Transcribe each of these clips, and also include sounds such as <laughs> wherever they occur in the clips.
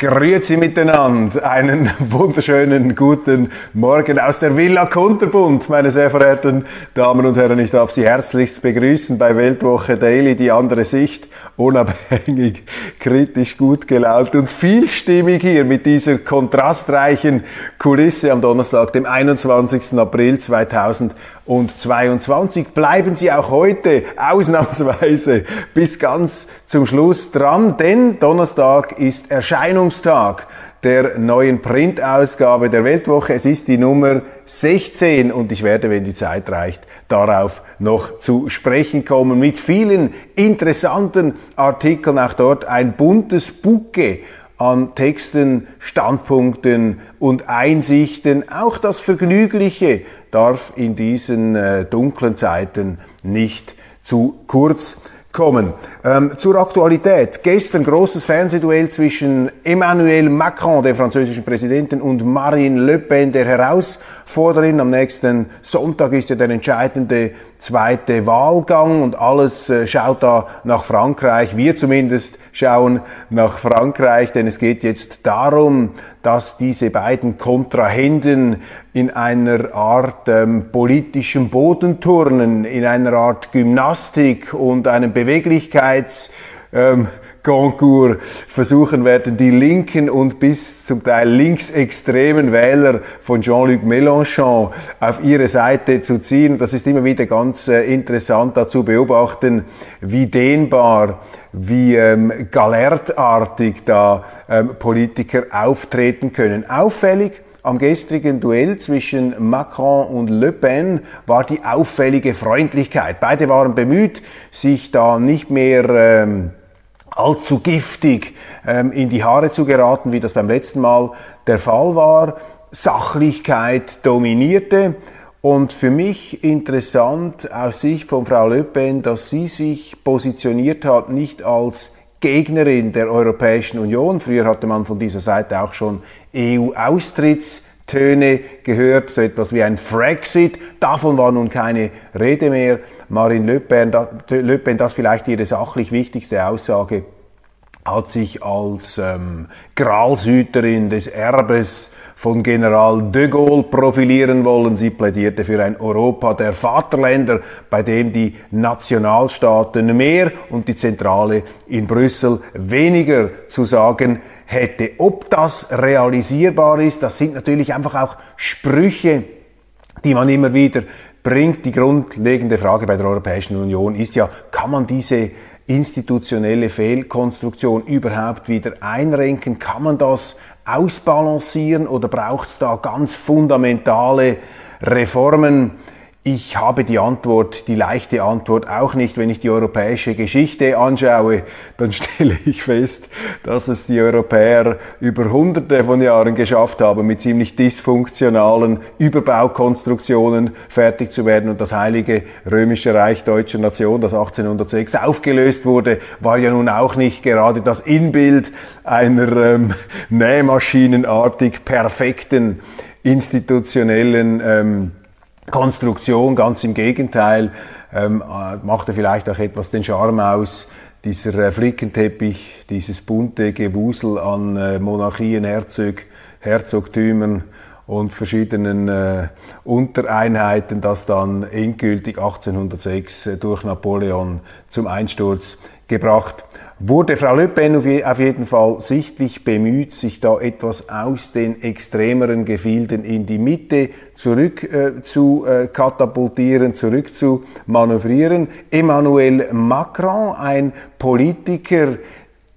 Grüezi miteinander, einen <laughs> wunderschönen guten Morgen aus der Villa Kunterbund, meine sehr verehrten Damen und Herren. Ich darf Sie herzlichst begrüßen bei Weltwoche Daily, die andere Sicht, unabhängig, kritisch, gut gelaunt und vielstimmig hier mit dieser kontrastreichen Kulisse am Donnerstag, dem 21. April 2022. Bleiben Sie auch heute ausnahmsweise bis ganz zum Schluss dran, denn Donnerstag ist Erscheinung Eröffnungstag der neuen Printausgabe der Weltwoche. Es ist die Nummer 16 und ich werde, wenn die Zeit reicht, darauf noch zu sprechen kommen mit vielen interessanten Artikeln. Auch dort ein buntes Bouquet an Texten, Standpunkten und Einsichten. Auch das Vergnügliche darf in diesen äh, dunklen Zeiten nicht zu kurz kommen. Ähm, zur Aktualität. Gestern großes Fernsehduell zwischen Emmanuel Macron, der französischen Präsidenten, und Marine Le Pen, der Herausforderin. Am nächsten Sonntag ist ja der entscheidende zweite Wahlgang und alles äh, schaut da nach Frankreich. Wir zumindest schauen nach Frankreich, denn es geht jetzt darum, dass diese beiden Kontrahenten in einer Art ähm, politischen Bodenturnen, in einer Art Gymnastik und einem Beweglichkeits ähm, Concours versuchen werden, die linken und bis zum Teil linksextremen Wähler von Jean-Luc Mélenchon auf ihre Seite zu ziehen. Das ist immer wieder ganz äh, interessant dazu beobachten, wie dehnbar, wie ähm, galertartig da ähm, Politiker auftreten können. Auffällig am gestrigen Duell zwischen Macron und Le Pen war die auffällige Freundlichkeit. Beide waren bemüht, sich da nicht mehr ähm, allzu giftig ähm, in die Haare zu geraten, wie das beim letzten Mal der Fall war. Sachlichkeit dominierte. Und für mich interessant aus Sicht von Frau Le Pen, dass sie sich positioniert hat, nicht als Gegnerin der Europäischen Union. Früher hatte man von dieser Seite auch schon EU-Austrittstöne gehört, so etwas wie ein Frexit. Davon war nun keine Rede mehr. Marine Le Pen, Le Pen, das vielleicht ihre sachlich wichtigste Aussage, hat sich als ähm, Gralshüterin des Erbes von General de Gaulle profilieren wollen. Sie plädierte für ein Europa der Vaterländer, bei dem die Nationalstaaten mehr und die Zentrale in Brüssel weniger zu sagen hätte. Ob das realisierbar ist, das sind natürlich einfach auch Sprüche, die man immer wieder bringt. Die grundlegende Frage bei der Europäischen Union ist ja, kann man diese institutionelle Fehlkonstruktion überhaupt wieder einrenken? Kann man das ausbalancieren oder braucht es da ganz fundamentale Reformen? Ich habe die Antwort, die leichte Antwort auch nicht. Wenn ich die europäische Geschichte anschaue, dann <laughs> stelle ich fest, dass es die Europäer über hunderte von Jahren geschafft haben, mit ziemlich dysfunktionalen Überbaukonstruktionen fertig zu werden. Und das heilige römische Reich deutscher Nation, das 1806 aufgelöst wurde, war ja nun auch nicht gerade das Inbild einer ähm, nähmaschinenartig perfekten institutionellen ähm, Konstruktion, ganz im Gegenteil, ähm, äh, machte vielleicht auch etwas den Charme aus, dieser äh, Flickenteppich, dieses bunte Gewusel an äh, Monarchien, Herzog, Herzogtümern und verschiedenen äh, Untereinheiten, das dann endgültig 1806 äh, durch Napoleon zum Einsturz gebracht wurde Frau Le Pen auf jeden Fall sichtlich bemüht, sich da etwas aus den extremeren Gefilden in die Mitte zurück äh, zu äh, katapultieren, zurück zu manövrieren. Emmanuel Macron, ein Politiker,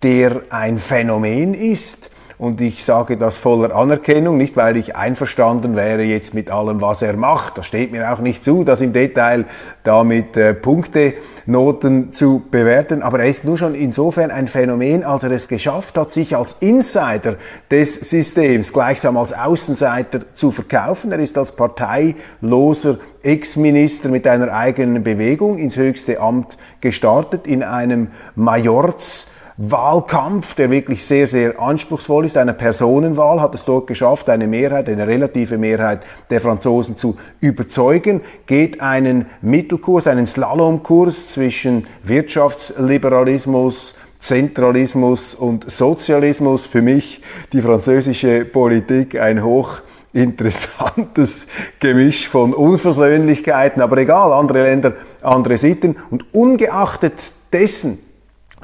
der ein Phänomen ist, und ich sage das voller Anerkennung, nicht weil ich einverstanden wäre jetzt mit allem, was er macht. Das steht mir auch nicht zu, das im Detail damit äh, Punktenoten zu bewerten, aber er ist nur schon insofern ein Phänomen, als er es geschafft hat, sich als Insider des Systems gleichsam als Außenseiter zu verkaufen. Er ist als parteiloser Ex-Minister mit einer eigenen Bewegung ins höchste Amt gestartet, in einem Majorz Wahlkampf, der wirklich sehr, sehr anspruchsvoll ist, einer Personenwahl, hat es dort geschafft, eine Mehrheit, eine relative Mehrheit der Franzosen zu überzeugen, geht einen Mittelkurs, einen Slalomkurs zwischen Wirtschaftsliberalismus, Zentralismus und Sozialismus. Für mich die französische Politik ein hoch interessantes Gemisch von Unversöhnlichkeiten, aber egal, andere Länder, andere Sitten. Und ungeachtet dessen,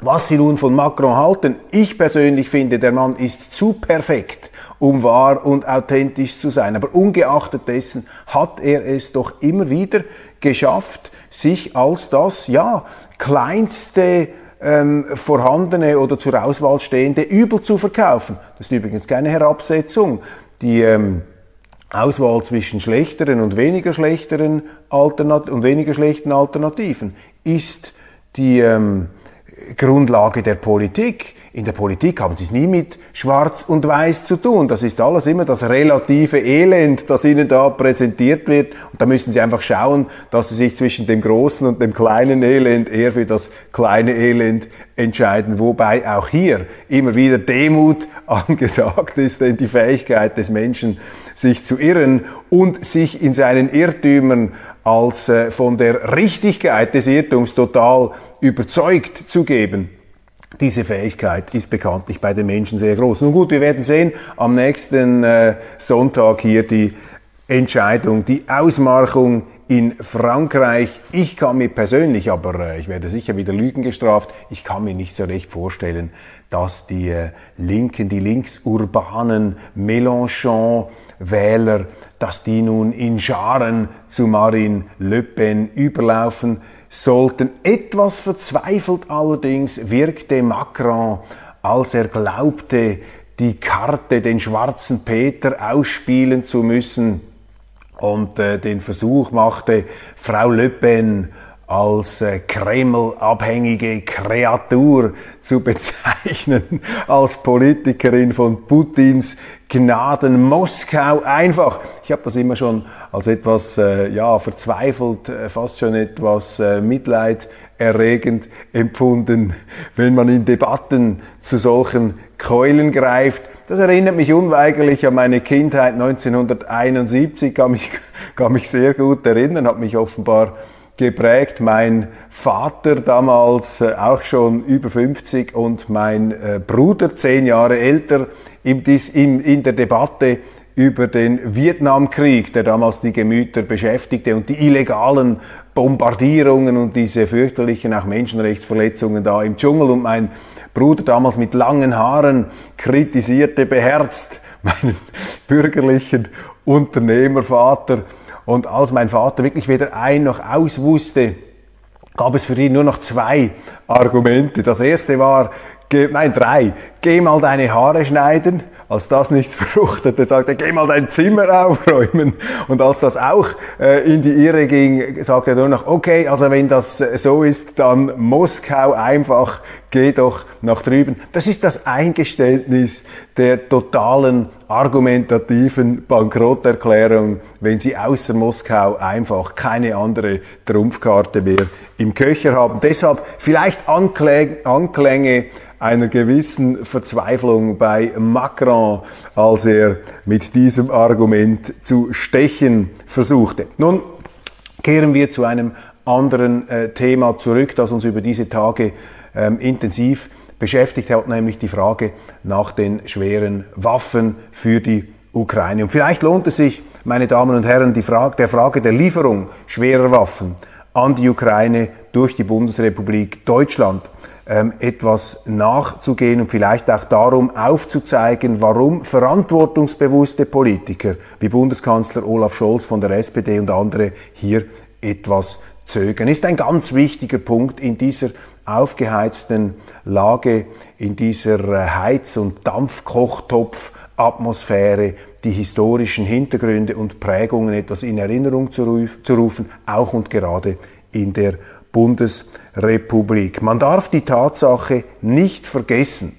was Sie nun von Macron halten, ich persönlich finde, der Mann ist zu perfekt, um wahr und authentisch zu sein. Aber ungeachtet dessen hat er es doch immer wieder geschafft, sich als das, ja, kleinste ähm, vorhandene oder zur Auswahl stehende Übel zu verkaufen. Das ist übrigens keine Herabsetzung. Die ähm, Auswahl zwischen schlechteren und weniger schlechteren Alternat und weniger schlechten Alternativen ist die ähm, Grundlage der Politik. In der Politik haben sie es nie mit Schwarz und Weiß zu tun. Das ist alles immer das relative Elend, das ihnen da präsentiert wird. Und da müssen sie einfach schauen, dass sie sich zwischen dem großen und dem kleinen Elend eher für das kleine Elend entscheiden. Wobei auch hier immer wieder Demut <laughs> angesagt ist, denn die Fähigkeit des Menschen, sich zu irren und sich in seinen Irrtümern als äh, von der Richtigkeit des Irrtums total überzeugt zu geben. Diese Fähigkeit ist bekanntlich bei den Menschen sehr groß. Nun gut, wir werden sehen am nächsten äh, Sonntag hier die Entscheidung, die Ausmarchung in Frankreich. Ich kann mir persönlich, aber äh, ich werde sicher wieder Lügen gestraft, ich kann mir nicht so recht vorstellen, dass die Linken, die linksurbanen Mélenchon-Wähler dass die nun in Scharen zu Marine Le Pen überlaufen sollten. Etwas verzweifelt allerdings wirkte Macron, als er glaubte, die Karte, den schwarzen Peter ausspielen zu müssen und äh, den Versuch machte, Frau Le Pen als äh, Kreml-abhängige Kreatur zu bezeichnen, als Politikerin von Putins Gnaden Moskau einfach. Ich habe das immer schon als etwas äh, ja verzweifelt, äh, fast schon etwas äh, Mitleid erregend empfunden, wenn man in Debatten zu solchen Keulen greift. Das erinnert mich unweigerlich an meine Kindheit 1971, kann mich, <laughs> kann mich sehr gut erinnern, hat mich offenbar geprägt. Mein Vater damals äh, auch schon über 50 und mein äh, Bruder zehn Jahre älter in, in der Debatte über den Vietnamkrieg, der damals die Gemüter beschäftigte und die illegalen Bombardierungen und diese fürchterlichen auch Menschenrechtsverletzungen da im Dschungel und mein Bruder damals mit langen Haaren kritisierte beherzt meinen <laughs> bürgerlichen Unternehmervater und als mein Vater wirklich weder ein noch aus wusste, gab es für ihn nur noch zwei Argumente. Das erste war, nein, drei, geh mal deine Haare schneiden als das nichts <laughs> fruchtete, sagte er, geh mal dein Zimmer aufräumen. Und als das auch äh, in die Irre ging, sagte er nur noch, okay, also wenn das äh, so ist, dann Moskau einfach, geh doch nach drüben. Das ist das Eingeständnis der totalen argumentativen Bankrotterklärung, wenn Sie außer Moskau einfach keine andere Trumpfkarte mehr im Köcher haben. Deshalb vielleicht Anklänge einer gewissen Verzweiflung bei Macron, als er mit diesem Argument zu stechen versuchte. Nun kehren wir zu einem anderen äh, Thema zurück, das uns über diese Tage ähm, intensiv beschäftigt hat, nämlich die Frage nach den schweren Waffen für die Ukraine. Und vielleicht lohnt es sich, meine Damen und Herren, die Frage, der Frage der Lieferung schwerer Waffen an die Ukraine durch die Bundesrepublik Deutschland ähm, etwas nachzugehen und vielleicht auch darum aufzuzeigen, warum verantwortungsbewusste Politiker wie Bundeskanzler Olaf Scholz von der SPD und andere hier etwas zögern. Ist ein ganz wichtiger Punkt in dieser aufgeheizten Lage, in dieser äh, Heiz- und Dampfkochtopf-Atmosphäre die historischen Hintergründe und Prägungen etwas in Erinnerung zu rufen, auch und gerade in der Bundesrepublik. Man darf die Tatsache nicht vergessen,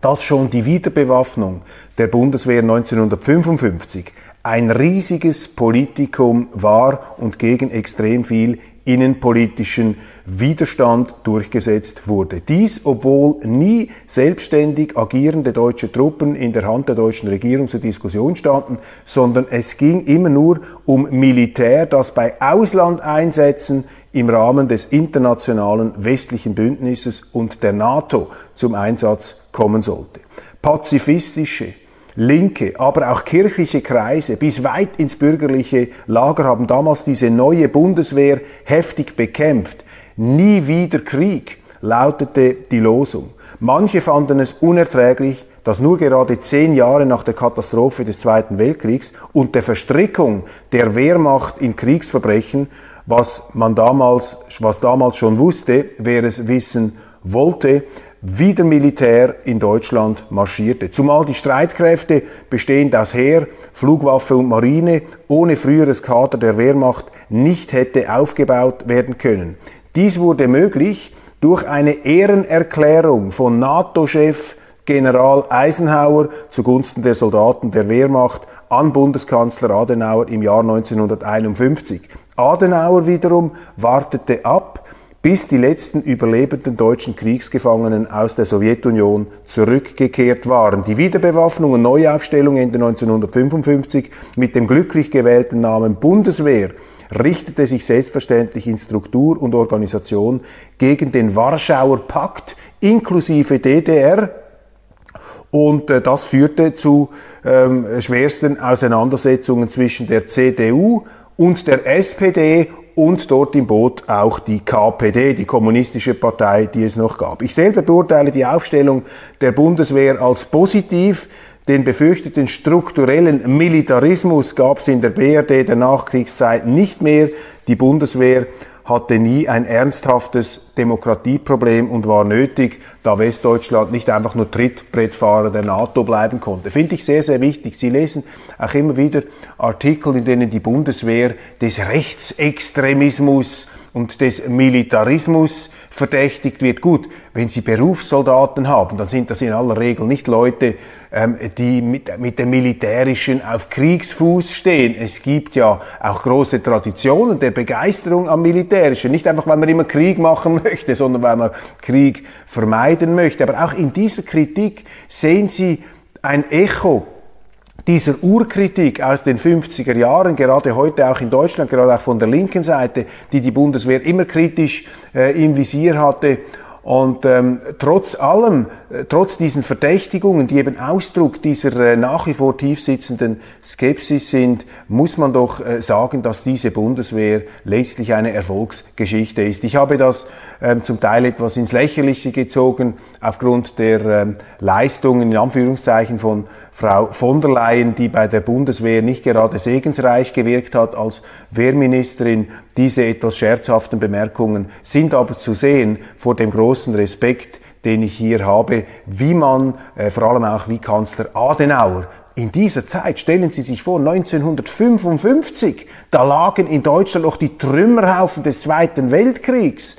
dass schon die Wiederbewaffnung der Bundeswehr 1955 ein riesiges Politikum war und gegen extrem viel innenpolitischen Widerstand durchgesetzt wurde. Dies, obwohl nie selbstständig agierende deutsche Truppen in der Hand der deutschen Regierung zur Diskussion standen, sondern es ging immer nur um Militär, das bei Auslandeinsätzen im Rahmen des internationalen westlichen Bündnisses und der NATO zum Einsatz kommen sollte. Pazifistische, linke, aber auch kirchliche Kreise bis weit ins bürgerliche Lager haben damals diese neue Bundeswehr heftig bekämpft. Nie wieder Krieg lautete die Losung. Manche fanden es unerträglich, dass nur gerade zehn Jahre nach der Katastrophe des Zweiten Weltkriegs und der Verstrickung der Wehrmacht in Kriegsverbrechen, was man damals, was damals schon wusste, wer es wissen wollte, wieder Militär in Deutschland marschierte. Zumal die Streitkräfte, bestehend aus Heer, Flugwaffe und Marine, ohne früheres Kader der Wehrmacht nicht hätte aufgebaut werden können. Dies wurde möglich durch eine Ehrenerklärung von NATO-Chef General Eisenhower zugunsten der Soldaten der Wehrmacht an Bundeskanzler Adenauer im Jahr 1951. Adenauer wiederum wartete ab, bis die letzten überlebenden deutschen Kriegsgefangenen aus der Sowjetunion zurückgekehrt waren. Die Wiederbewaffnung und Neuaufstellung Ende 1955 mit dem glücklich gewählten Namen Bundeswehr richtete sich selbstverständlich in Struktur und Organisation gegen den Warschauer Pakt inklusive DDR, und äh, das führte zu ähm, schwersten Auseinandersetzungen zwischen der CDU und der SPD und dort im Boot auch die KPD, die kommunistische Partei, die es noch gab. Ich selber beurteile die Aufstellung der Bundeswehr als positiv. Den befürchteten strukturellen Militarismus gab es in der BRD der Nachkriegszeit nicht mehr. Die Bundeswehr hatte nie ein ernsthaftes Demokratieproblem und war nötig, da Westdeutschland nicht einfach nur Trittbrettfahrer der NATO bleiben konnte. Finde ich sehr, sehr wichtig. Sie lesen auch immer wieder Artikel, in denen die Bundeswehr des Rechtsextremismus und des Militarismus verdächtigt wird. Gut, wenn Sie Berufssoldaten haben, dann sind das in aller Regel nicht Leute, ähm, die mit, mit dem Militärischen auf Kriegsfuß stehen. Es gibt ja auch große Traditionen der Begeisterung am Militärischen. Nicht einfach, weil man immer Krieg machen <laughs> möchte, sondern weil man Krieg vermeiden möchte. Aber auch in dieser Kritik sehen Sie ein Echo dieser Urkritik aus den 50er Jahren, gerade heute auch in Deutschland, gerade auch von der linken Seite, die die Bundeswehr immer kritisch äh, im Visier hatte. Und ähm, trotz allem, trotz diesen Verdächtigungen, die eben Ausdruck dieser äh, nach wie vor tiefsitzenden Skepsis sind, muss man doch äh, sagen, dass diese Bundeswehr letztlich eine Erfolgsgeschichte ist. Ich habe das ähm, zum Teil etwas ins Lächerliche gezogen aufgrund der ähm, Leistungen in Anführungszeichen von Frau von der Leyen, die bei der Bundeswehr nicht gerade segensreich gewirkt hat als Wehrministerin. Diese etwas scherzhaften Bemerkungen sind aber zu sehen vor dem großen Respekt, den ich hier habe, wie man, äh, vor allem auch wie Kanzler Adenauer, in dieser Zeit, stellen Sie sich vor, 1955, da lagen in Deutschland noch die Trümmerhaufen des Zweiten Weltkriegs,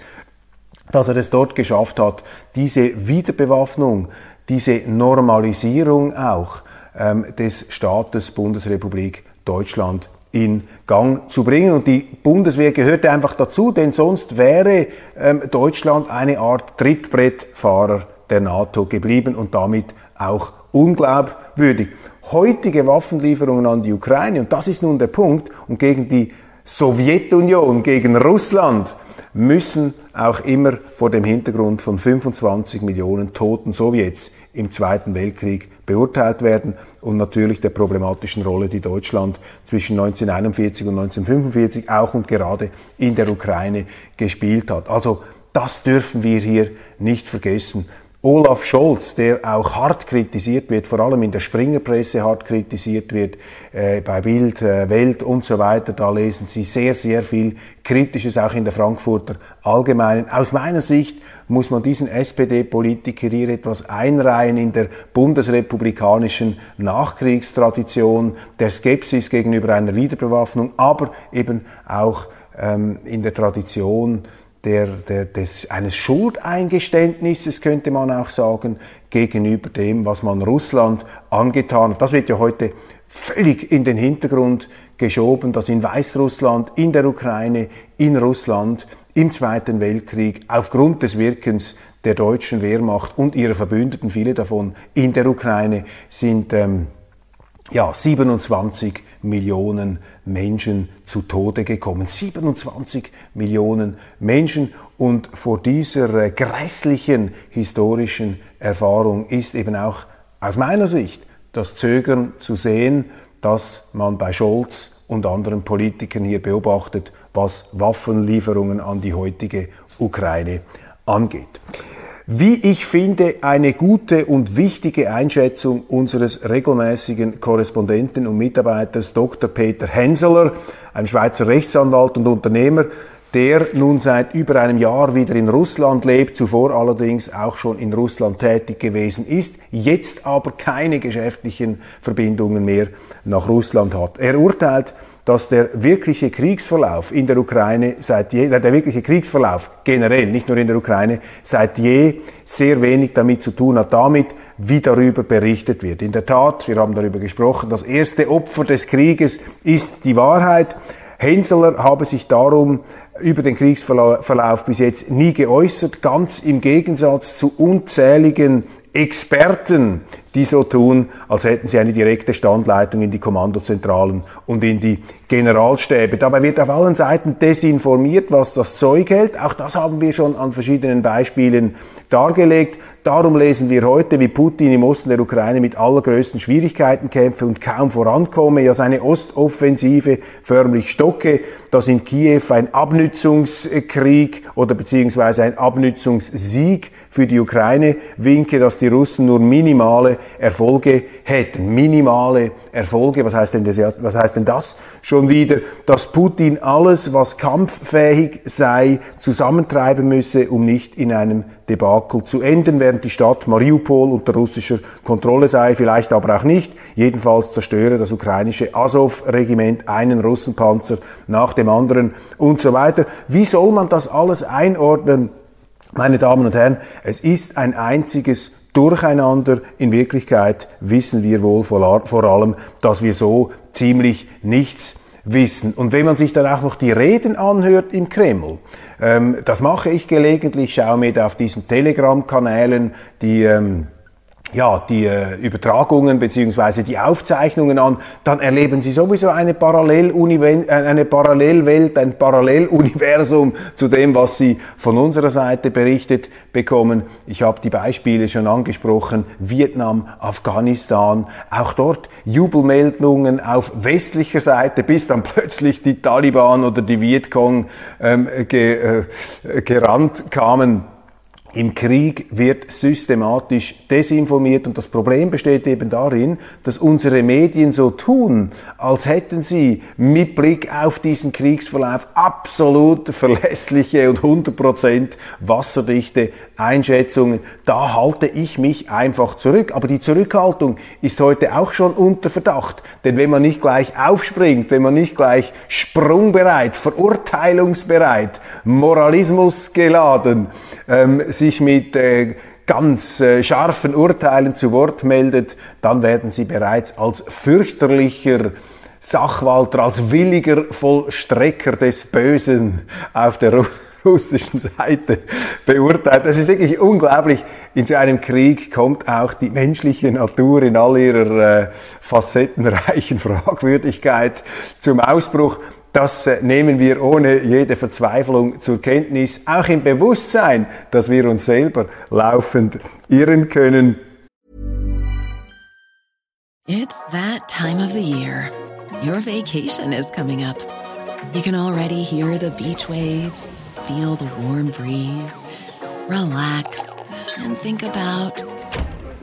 dass er es dort geschafft hat, diese Wiederbewaffnung, diese Normalisierung auch ähm, des Staates Bundesrepublik Deutschland in Gang zu bringen. Und die Bundeswehr gehörte einfach dazu, denn sonst wäre ähm, Deutschland eine Art Trittbrettfahrer der NATO geblieben und damit auch unglaubwürdig. Heutige Waffenlieferungen an die Ukraine, und das ist nun der Punkt, und gegen die Sowjetunion, gegen Russland, müssen auch immer vor dem Hintergrund von 25 Millionen toten Sowjets im Zweiten Weltkrieg beurteilt werden und natürlich der problematischen Rolle, die Deutschland zwischen 1941 und 1945 auch und gerade in der Ukraine gespielt hat. Also das dürfen wir hier nicht vergessen. Olaf Scholz, der auch hart kritisiert wird, vor allem in der Springerpresse hart kritisiert wird, äh, bei Bild, äh, Welt und so weiter, da lesen Sie sehr, sehr viel Kritisches, auch in der Frankfurter Allgemeinen. Aus meiner Sicht muss man diesen SPD-Politiker hier etwas einreihen in der bundesrepublikanischen Nachkriegstradition der Skepsis gegenüber einer Wiederbewaffnung, aber eben auch ähm, in der Tradition der, der, des, eines Schuldeingeständnisses, könnte man auch sagen, gegenüber dem, was man Russland angetan hat. Das wird ja heute völlig in den Hintergrund geschoben, dass in Weißrussland, in der Ukraine, in Russland im Zweiten Weltkrieg aufgrund des Wirkens der deutschen Wehrmacht und ihrer Verbündeten, viele davon in der Ukraine, sind ähm, ja, 27 Millionen Menschen zu Tode gekommen. 27 Millionen Menschen. Und vor dieser äh, grässlichen historischen Erfahrung ist eben auch aus meiner Sicht das Zögern zu sehen, das man bei Scholz und anderen Politikern hier beobachtet, was Waffenlieferungen an die heutige Ukraine angeht wie ich finde, eine gute und wichtige Einschätzung unseres regelmäßigen Korrespondenten und Mitarbeiters Dr. Peter Henseler, ein Schweizer Rechtsanwalt und Unternehmer, der nun seit über einem Jahr wieder in Russland lebt, zuvor allerdings auch schon in Russland tätig gewesen ist, jetzt aber keine geschäftlichen Verbindungen mehr nach Russland hat. Er urteilt, dass der wirkliche Kriegsverlauf in der Ukraine seit je, der wirkliche Kriegsverlauf generell, nicht nur in der Ukraine, seit je sehr wenig damit zu tun hat, damit, wie darüber berichtet wird. In der Tat, wir haben darüber gesprochen, das erste Opfer des Krieges ist die Wahrheit. Henseler habe sich darum über den Kriegsverlauf bis jetzt nie geäußert, ganz im Gegensatz zu unzähligen Experten, die so tun, als hätten sie eine direkte Standleitung in die Kommandozentralen und in die Generalstäbe. Dabei wird auf allen Seiten desinformiert, was das Zeug hält. Auch das haben wir schon an verschiedenen Beispielen dargelegt. Darum lesen wir heute, wie Putin im Osten der Ukraine mit allergrößten Schwierigkeiten kämpfe und kaum vorankomme, ja seine Ostoffensive förmlich stocke, dass in Kiew ein Abnützungskrieg oder beziehungsweise ein Abnützungssieg für die Ukraine winke, dass die Russen nur minimale Erfolge hätten. Minimale Erfolge, was heißt denn das, was heißt denn das schon wieder? Dass Putin alles, was kampffähig sei, zusammentreiben müsse, um nicht in einem Debakel zu enden, während die Stadt Mariupol unter russischer Kontrolle sei, vielleicht aber auch nicht. Jedenfalls zerstöre das ukrainische Azov-Regiment einen Russenpanzer nach dem anderen und so weiter. Wie soll man das alles einordnen? Meine Damen und Herren, es ist ein einziges Durcheinander. In Wirklichkeit wissen wir wohl vor allem, dass wir so ziemlich nichts wissen. Und wenn man sich dann auch noch die Reden anhört im Kreml, ähm, das mache ich gelegentlich, schaue mir da auf diesen Telegram-Kanälen die ähm, ja, die äh, Übertragungen beziehungsweise die Aufzeichnungen an, dann erleben Sie sowieso eine, Parallel äh, eine Parallelwelt, ein Paralleluniversum zu dem, was Sie von unserer Seite berichtet bekommen. Ich habe die Beispiele schon angesprochen, Vietnam, Afghanistan, auch dort Jubelmeldungen auf westlicher Seite, bis dann plötzlich die Taliban oder die Vietcong ähm, ge, äh, gerannt kamen. Im Krieg wird systematisch desinformiert und das Problem besteht eben darin, dass unsere Medien so tun, als hätten sie mit Blick auf diesen Kriegsverlauf absolut verlässliche und 100% wasserdichte Einschätzungen. Da halte ich mich einfach zurück. Aber die Zurückhaltung ist heute auch schon unter Verdacht. Denn wenn man nicht gleich aufspringt, wenn man nicht gleich sprungbereit, verurteilungsbereit, moralismusgeladen, ähm, sich mit äh, ganz äh, scharfen Urteilen zu Wort meldet, dann werden sie bereits als fürchterlicher Sachwalter, als williger Vollstrecker des Bösen auf der <laughs> russischen Seite beurteilt. Das ist wirklich unglaublich. In so einem Krieg kommt auch die menschliche Natur in all ihrer äh, facettenreichen <laughs> Fragwürdigkeit zum Ausbruch. Das äh, nehmen wir ohne jede Verzweiflung zur Kenntnis, auch im Bewusstsein, dass wir uns selber laufend irren können. It's that time of the year. Your vacation is coming up. You can already hear the beach waves, feel the warm breeze, relax and think about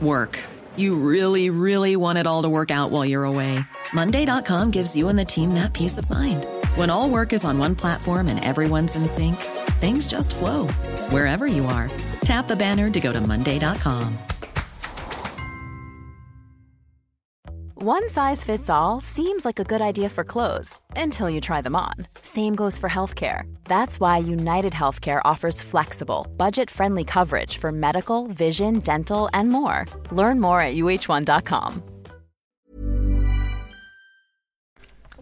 work. You really, really want it all to work out while you're away. Monday.com gives you and the team that peace of mind. When all work is on one platform and everyone's in sync, things just flow wherever you are. Tap the banner to go to Monday.com. One size fits all seems like a good idea for clothes until you try them on. Same goes for healthcare. That's why United Healthcare offers flexible, budget friendly coverage for medical, vision, dental, and more. Learn more at uh1.com.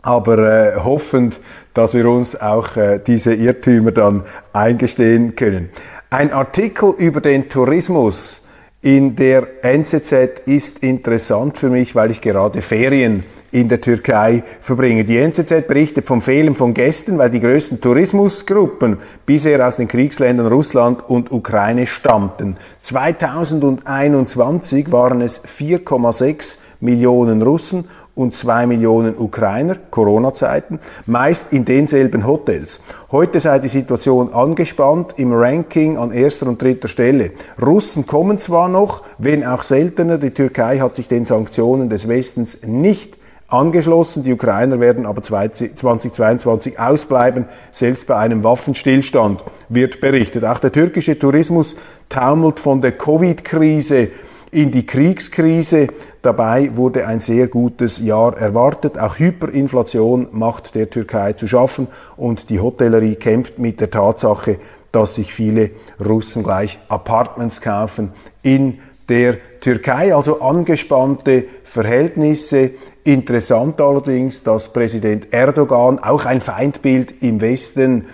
Aber äh, hoffend, dass wir uns auch äh, diese Irrtümer dann eingestehen können. Ein Artikel über den Tourismus in der NZZ ist interessant für mich, weil ich gerade Ferien in der Türkei verbringe. Die NZZ berichtet vom Fehlen von Gästen, weil die größten Tourismusgruppen bisher aus den Kriegsländern Russland und Ukraine stammten. 2021 waren es 4,6 Millionen Russen und zwei Millionen Ukrainer, Corona-Zeiten, meist in denselben Hotels. Heute sei die Situation angespannt, im Ranking an erster und dritter Stelle. Russen kommen zwar noch, wenn auch seltener, die Türkei hat sich den Sanktionen des Westens nicht angeschlossen. Die Ukrainer werden aber 2022 ausbleiben, selbst bei einem Waffenstillstand, wird berichtet. Auch der türkische Tourismus taumelt von der Covid-Krise in die Kriegskrise. Dabei wurde ein sehr gutes Jahr erwartet. Auch Hyperinflation macht der Türkei zu schaffen und die Hotellerie kämpft mit der Tatsache, dass sich viele Russen gleich Apartments kaufen in der Türkei. Also angespannte Verhältnisse. Interessant allerdings, dass Präsident Erdogan, auch ein Feindbild im Westen,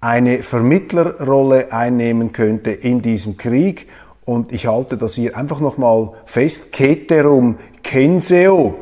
eine Vermittlerrolle einnehmen könnte in diesem Krieg und ich halte das hier einfach nochmal fest. Ceterum censeo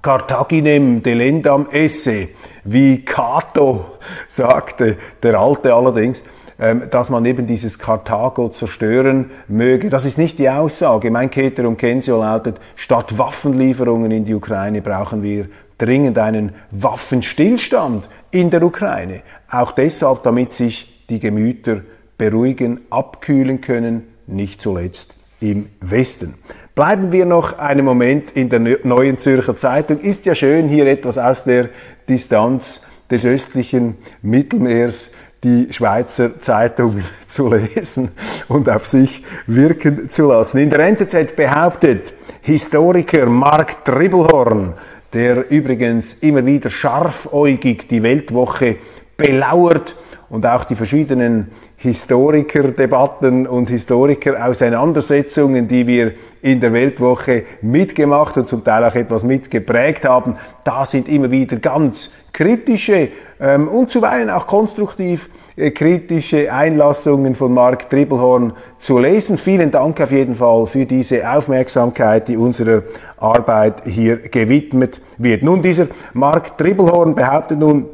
Carthaginem delendam esse, wie Cato sagte, der Alte allerdings, ähm, dass man eben dieses Karthago zerstören möge. Das ist nicht die Aussage. Mein Ceterum censeo lautet, statt Waffenlieferungen in die Ukraine brauchen wir dringend einen Waffenstillstand in der Ukraine. Auch deshalb, damit sich die Gemüter beruhigen, abkühlen können, nicht zuletzt im Westen. Bleiben wir noch einen Moment in der Neuen Zürcher Zeitung. Ist ja schön, hier etwas aus der Distanz des östlichen Mittelmeers die Schweizer Zeitungen <laughs> zu lesen und auf sich wirken zu lassen. In der NZZ behauptet Historiker Mark Tribbelhorn, der übrigens immer wieder scharfäugig die Weltwoche belauert und auch die verschiedenen Historikerdebatten und Historiker-Auseinandersetzungen, die wir in der Weltwoche mitgemacht und zum Teil auch etwas mitgeprägt haben, da sind immer wieder ganz kritische ähm, und zuweilen auch konstruktiv äh, kritische Einlassungen von Mark Tribbelhorn zu lesen. Vielen Dank auf jeden Fall für diese Aufmerksamkeit, die unserer Arbeit hier gewidmet wird. Nun, dieser Mark Tribbelhorn behauptet nun,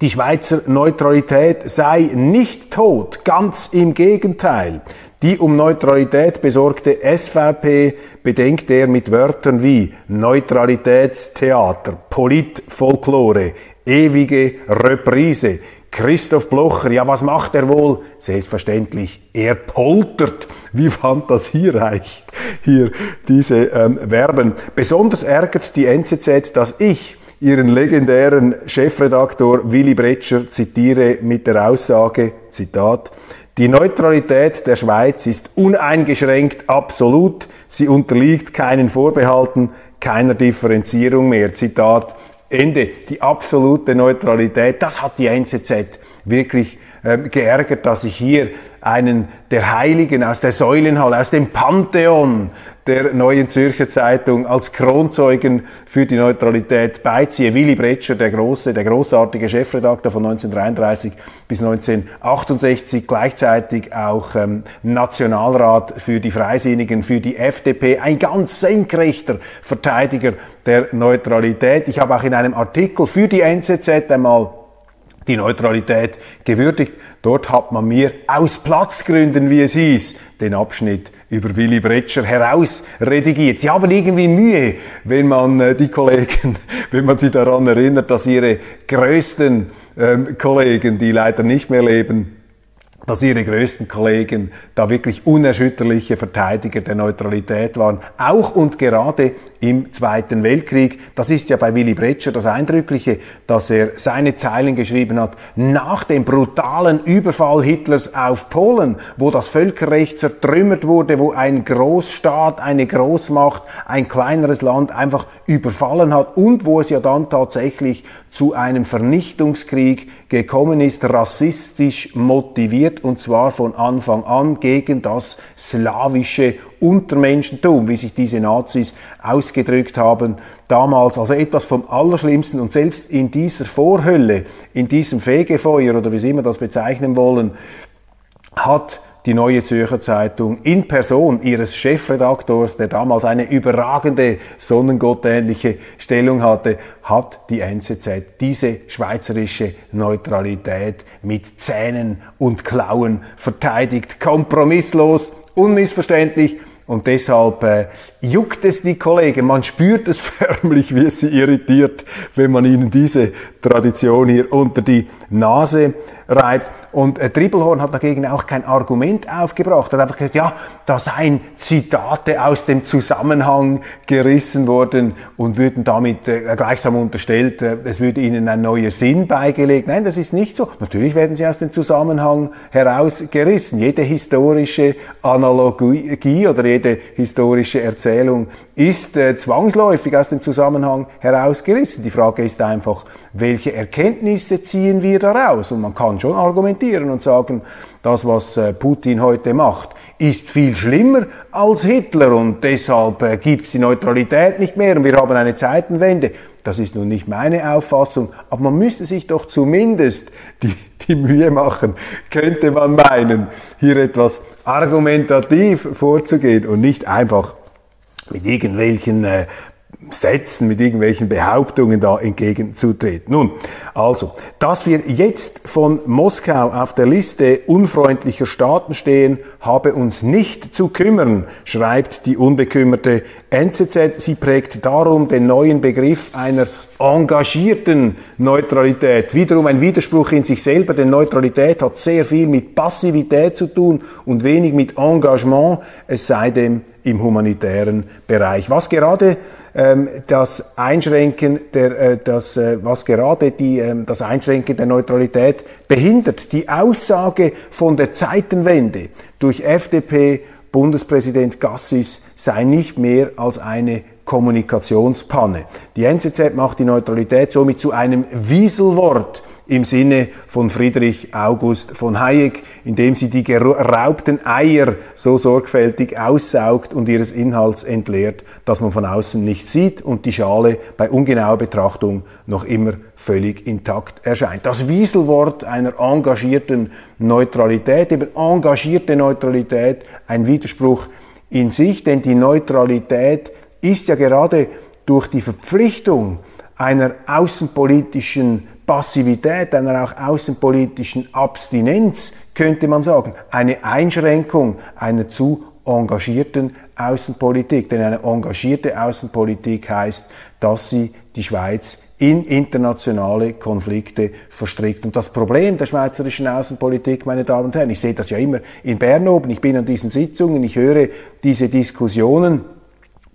die Schweizer Neutralität sei nicht tot, ganz im Gegenteil. Die um Neutralität besorgte SVP bedenkt er mit Wörtern wie Neutralitätstheater, Politfolklore, ewige Reprise. Christoph Blocher, ja, was macht er wohl? Selbstverständlich, er poltert. Wie fantasiereich hier diese ähm, Verben. Besonders ärgert die NZZ, dass ich ihren legendären Chefredaktor Willy Bretscher zitiere mit der Aussage, Zitat, die Neutralität der Schweiz ist uneingeschränkt absolut, sie unterliegt keinen Vorbehalten, keiner Differenzierung mehr. Zitat Ende. Die absolute Neutralität, das hat die NZZ wirklich äh, geärgert, dass ich hier einen der Heiligen aus der Säulenhalle, aus dem Pantheon der Neuen Zürcher Zeitung als Kronzeugen für die Neutralität beiziehe. Willy Bretscher, der große, der großartige Chefredakteur von 1933 bis 1968, gleichzeitig auch ähm, Nationalrat für die Freisinnigen, für die FDP, ein ganz senkrechter Verteidiger der Neutralität. Ich habe auch in einem Artikel für die NZZ einmal die Neutralität gewürdigt. Dort hat man mir aus Platzgründen, wie es hieß, den Abschnitt über Willy Bretscher herausredigiert. Sie haben irgendwie Mühe, wenn man äh, die Kollegen, <laughs> wenn man sie daran erinnert, dass ihre größten ähm, Kollegen, die leider nicht mehr leben, dass ihre größten Kollegen da wirklich unerschütterliche Verteidiger der Neutralität waren, auch und gerade im Zweiten Weltkrieg. Das ist ja bei Willy Bretscher das Eindrückliche, dass er seine Zeilen geschrieben hat nach dem brutalen Überfall Hitlers auf Polen, wo das Völkerrecht zertrümmert wurde, wo ein Großstaat, eine Großmacht, ein kleineres Land einfach überfallen hat und wo es ja dann tatsächlich zu einem Vernichtungskrieg gekommen ist, rassistisch motiviert und zwar von Anfang an gegen das slawische Untermenschentum, wie sich diese Nazis ausgedrückt haben damals. Also etwas vom Allerschlimmsten und selbst in dieser Vorhölle, in diesem Fegefeuer oder wie Sie immer das bezeichnen wollen, hat die Neue Zürcher Zeitung in Person ihres Chefredaktors, der damals eine überragende sonnengottähnliche Stellung hatte, hat die NZZ diese schweizerische Neutralität mit Zähnen und Klauen verteidigt, kompromisslos, unmissverständlich und deshalb äh, juckt es die Kollegen, man spürt es <laughs> förmlich, wie es sie irritiert, wenn man ihnen diese Tradition hier unter die Nase reibt. Und äh, Tribbelhorn hat dagegen auch kein Argument aufgebracht. Er hat einfach gesagt, ja, da seien Zitate aus dem Zusammenhang gerissen worden und würden damit äh, gleichsam unterstellt, äh, es würde ihnen ein neuer Sinn beigelegt. Nein, das ist nicht so. Natürlich werden sie aus dem Zusammenhang herausgerissen. Jede historische Analogie oder jede historische Erzählung ist äh, zwangsläufig aus dem Zusammenhang herausgerissen. Die Frage ist einfach, welche Erkenntnisse ziehen wir daraus? Und man kann schon argumentieren, und sagen, das, was äh, Putin heute macht, ist viel schlimmer als Hitler und deshalb äh, gibt es die Neutralität nicht mehr und wir haben eine Zeitenwende. Das ist nun nicht meine Auffassung, aber man müsste sich doch zumindest die, die Mühe machen, könnte man meinen, hier etwas argumentativ vorzugehen und nicht einfach mit irgendwelchen äh, Sätzen, mit irgendwelchen Behauptungen da entgegenzutreten. Nun, also, dass wir jetzt von Moskau auf der Liste unfreundlicher Staaten stehen, habe uns nicht zu kümmern, schreibt die unbekümmerte NZZ. Sie prägt darum den neuen Begriff einer engagierten Neutralität. Wiederum ein Widerspruch in sich selber, denn Neutralität hat sehr viel mit Passivität zu tun und wenig mit Engagement, es sei denn im humanitären Bereich. Was gerade das Einschränken der, äh, das, äh, was gerade die, ähm, das Einschränken der Neutralität behindert. Die Aussage von der Zeitenwende durch FDP Bundespräsident Gassis sei nicht mehr als eine Kommunikationspanne. Die NZZ macht die Neutralität somit zu einem Wieselwort im Sinne von Friedrich August von Hayek, indem sie die geraubten Eier so sorgfältig aussaugt und ihres Inhalts entleert, dass man von außen nichts sieht und die Schale bei ungenauer Betrachtung noch immer völlig intakt erscheint. Das Wieselwort einer engagierten Neutralität, eben engagierte Neutralität, ein Widerspruch in sich, denn die Neutralität ist ja gerade durch die Verpflichtung einer außenpolitischen Passivität, einer auch außenpolitischen Abstinenz, könnte man sagen, eine Einschränkung einer zu engagierten Außenpolitik. Denn eine engagierte Außenpolitik heißt, dass sie die Schweiz in internationale Konflikte verstrickt. Und das Problem der schweizerischen Außenpolitik, meine Damen und Herren, ich sehe das ja immer in Bern oben, ich bin an diesen Sitzungen, ich höre diese Diskussionen,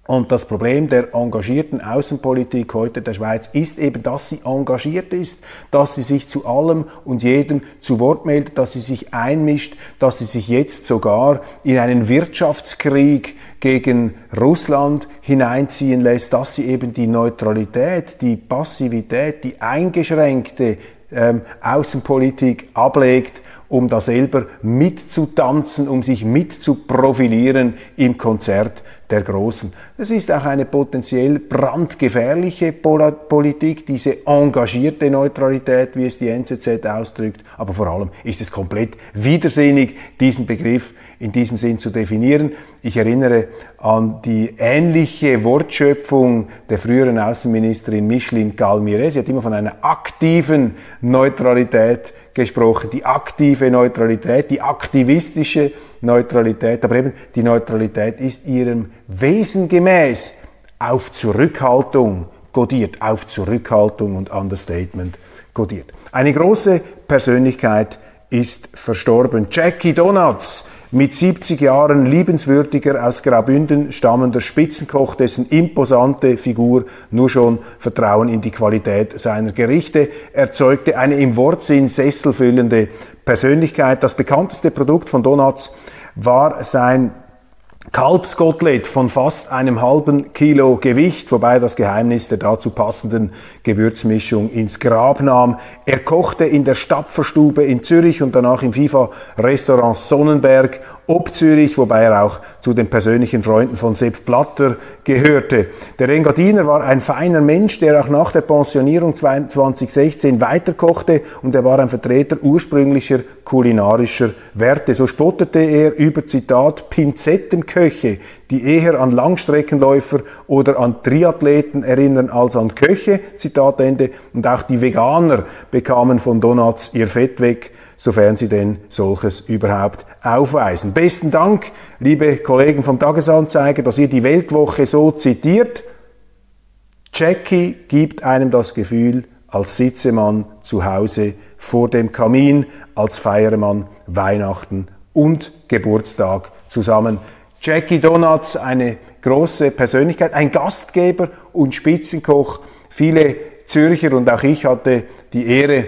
und das Problem der engagierten Außenpolitik heute der Schweiz ist eben, dass sie engagiert ist, dass sie sich zu allem und jedem zu Wort meldet, dass sie sich einmischt, dass sie sich jetzt sogar in einen Wirtschaftskrieg gegen Russland hineinziehen lässt, dass sie eben die Neutralität, die Passivität, die eingeschränkte ähm, Außenpolitik ablegt, um da selber mitzutanzen, um sich mitzuprofilieren im Konzert der Großen. Das ist auch eine potenziell brandgefährliche Politik, diese engagierte Neutralität, wie es die NZZ ausdrückt. Aber vor allem ist es komplett widersinnig, diesen Begriff in diesem Sinn zu definieren. Ich erinnere an die ähnliche Wortschöpfung der früheren Außenministerin Micheline Galmire. Sie hat immer von einer aktiven Neutralität gesprochen, die aktive Neutralität, die aktivistische Neutralität, aber eben die Neutralität ist ihrem Wesen gemäß auf Zurückhaltung kodiert, auf Zurückhaltung und Understatement kodiert. Eine große Persönlichkeit ist verstorben. Jackie Donuts, mit 70 Jahren liebenswürdiger aus Graubünden stammender Spitzenkoch, dessen imposante Figur nur schon Vertrauen in die Qualität seiner Gerichte erzeugte, eine im Wortsinn sesselfüllende Persönlichkeit. Das bekannteste Produkt von Donuts war sein Kalbskotelett von fast einem halben Kilo Gewicht, wobei das Geheimnis der dazu passenden Gewürzmischung ins Grab nahm. Er kochte in der Stapferstube in Zürich und danach im FIFA-Restaurant Sonnenberg ob Zürich, wobei er auch zu den persönlichen Freunden von Sepp Blatter gehörte. Der Engadiner war ein feiner Mensch, der auch nach der Pensionierung 2016 weiterkochte und er war ein Vertreter ursprünglicher kulinarischer Werte. So spottete er über Zitat Pinzettenköche, die eher an Langstreckenläufer oder an Triathleten erinnern als an Köche, Zitat Ende. Und auch die Veganer bekamen von Donuts ihr Fett weg sofern sie denn solches überhaupt aufweisen. Besten Dank, liebe Kollegen vom Tagesanzeiger, dass ihr die Weltwoche so zitiert. Jackie gibt einem das Gefühl, als sitze man zu Hause vor dem Kamin, als feiere man Weihnachten und Geburtstag zusammen. Jackie Donuts, eine große Persönlichkeit, ein Gastgeber und Spitzenkoch. Viele Zürcher und auch ich hatte die Ehre,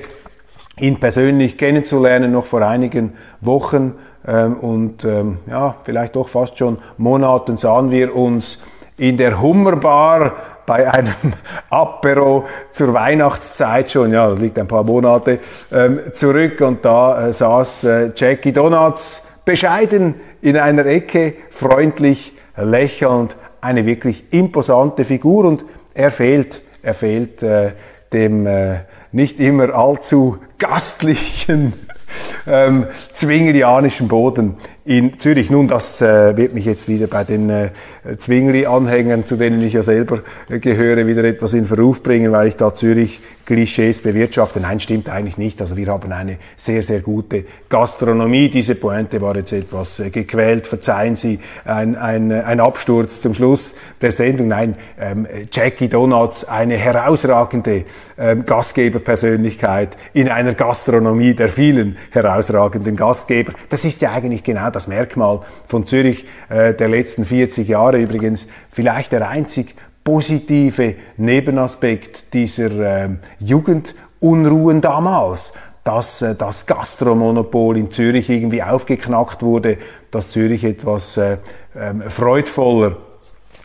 ihn persönlich kennenzulernen, noch vor einigen Wochen ähm, und ähm, ja, vielleicht doch fast schon Monaten sahen wir uns in der Hummerbar bei einem <laughs> Apero zur Weihnachtszeit schon, ja, das liegt ein paar Monate ähm, zurück. Und da äh, saß äh, Jackie Donuts bescheiden in einer Ecke, freundlich, lächelnd, eine wirklich imposante Figur. Und er fehlt, er fehlt äh, dem äh, nicht immer allzu gastlichen <laughs> ähm, zwinglianischen Boden in Zürich. Nun, das äh, wird mich jetzt wieder bei den äh, Zwingli-Anhängern, zu denen ich ja selber äh, gehöre, wieder etwas in Verruf bringen, weil ich da Zürich Klischees bewirtschafte. Nein, stimmt eigentlich nicht. Also wir haben eine sehr, sehr gute Gastronomie. Diese Pointe war jetzt etwas äh, gequält. Verzeihen Sie, ein, ein, ein Absturz zum Schluss der Sendung. Nein, ähm, Jackie Donuts, eine herausragende ähm, Gastgeberpersönlichkeit in einer Gastronomie der vielen herausragenden Gastgeber. Das ist ja eigentlich genau das Merkmal von Zürich äh, der letzten 40 Jahre. Übrigens vielleicht der einzig positive Nebenaspekt dieser äh, Jugendunruhen damals, dass äh, das Gastromonopol in Zürich irgendwie aufgeknackt wurde, dass Zürich etwas äh, ähm, freudvoller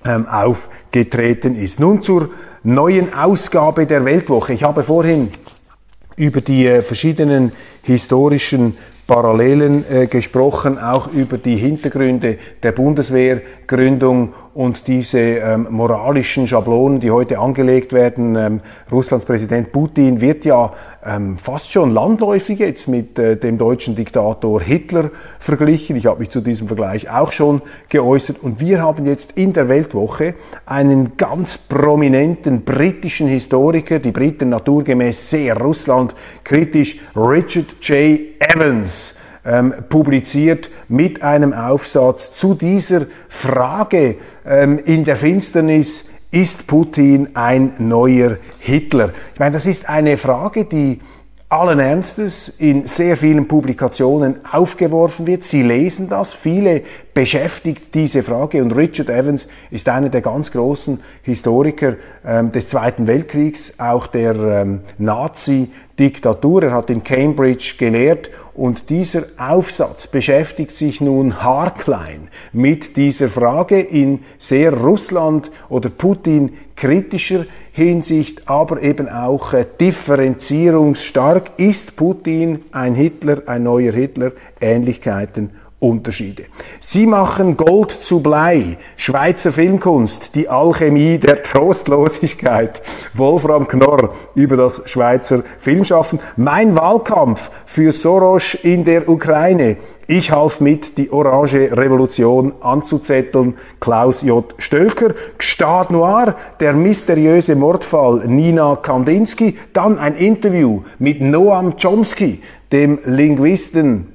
ähm, aufgetreten ist. Nun zur neuen Ausgabe der Weltwoche. Ich habe vorhin über die äh, verschiedenen historischen Parallelen äh, gesprochen, auch über die Hintergründe der Bundeswehrgründung und diese ähm, moralischen Schablonen, die heute angelegt werden. Ähm, Russlands Präsident Putin wird ja ähm, fast schon landläufig jetzt mit äh, dem deutschen Diktator Hitler verglichen. Ich habe mich zu diesem Vergleich auch schon geäußert. Und wir haben jetzt in der Weltwoche einen ganz prominenten britischen Historiker, die Briten naturgemäß sehr russlandkritisch, Richard J. Evans ähm, publiziert mit einem Aufsatz zu dieser Frage ähm, in der Finsternis, ist Putin ein neuer Hitler? Ich meine, das ist eine Frage, die allen Ernstes in sehr vielen Publikationen aufgeworfen wird. Sie lesen das, viele beschäftigt diese Frage und Richard Evans ist einer der ganz großen Historiker ähm, des Zweiten Weltkriegs, auch der ähm, Nazi-Diktatur. Er hat in Cambridge gelehrt und dieser Aufsatz beschäftigt sich nun haarklein mit dieser Frage in sehr Russland oder Putin kritischer Hinsicht, aber eben auch äh, differenzierungsstark. Ist Putin ein Hitler, ein neuer Hitler? Ähnlichkeiten Unterschiede. Sie machen Gold zu Blei, Schweizer Filmkunst, die Alchemie der Trostlosigkeit, Wolfram Knorr über das Schweizer Filmschaffen, mein Wahlkampf für Soros in der Ukraine, ich half mit, die Orange Revolution anzuzetteln. Klaus J. Stölker. Gstad Noir, der mysteriöse Mordfall Nina Kandinsky. Dann ein Interview mit Noam Chomsky, dem Linguisten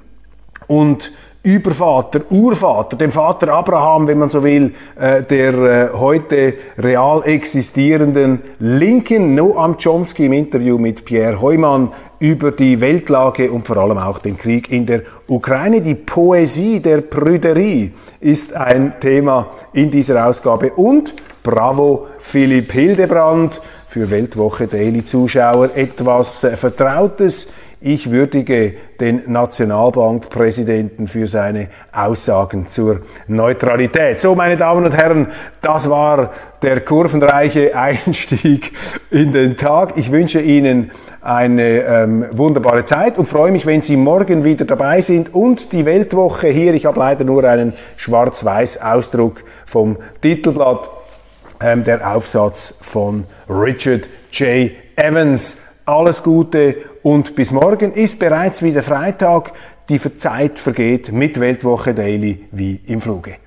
und Übervater, Urvater, dem Vater Abraham, wenn man so will, äh, der äh, heute real existierenden Linken, Noam Chomsky im Interview mit Pierre Heumann über die Weltlage und vor allem auch den Krieg in der Ukraine. Die Poesie der Prüderie ist ein Thema in dieser Ausgabe und bravo Philipp Hildebrand für Weltwoche Daily Zuschauer etwas äh, Vertrautes ich würdige den Nationalbankpräsidenten für seine Aussagen zur Neutralität. So, meine Damen und Herren, das war der kurvenreiche <laughs> Einstieg in den Tag. Ich wünsche Ihnen eine ähm, wunderbare Zeit und freue mich, wenn Sie morgen wieder dabei sind und die Weltwoche hier. Ich habe leider nur einen Schwarz-Weiß-Ausdruck vom Titelblatt. Ähm, der Aufsatz von Richard J. Evans. Alles Gute und bis morgen ist bereits wieder Freitag. Die Zeit vergeht mit Weltwoche Daily wie im Fluge.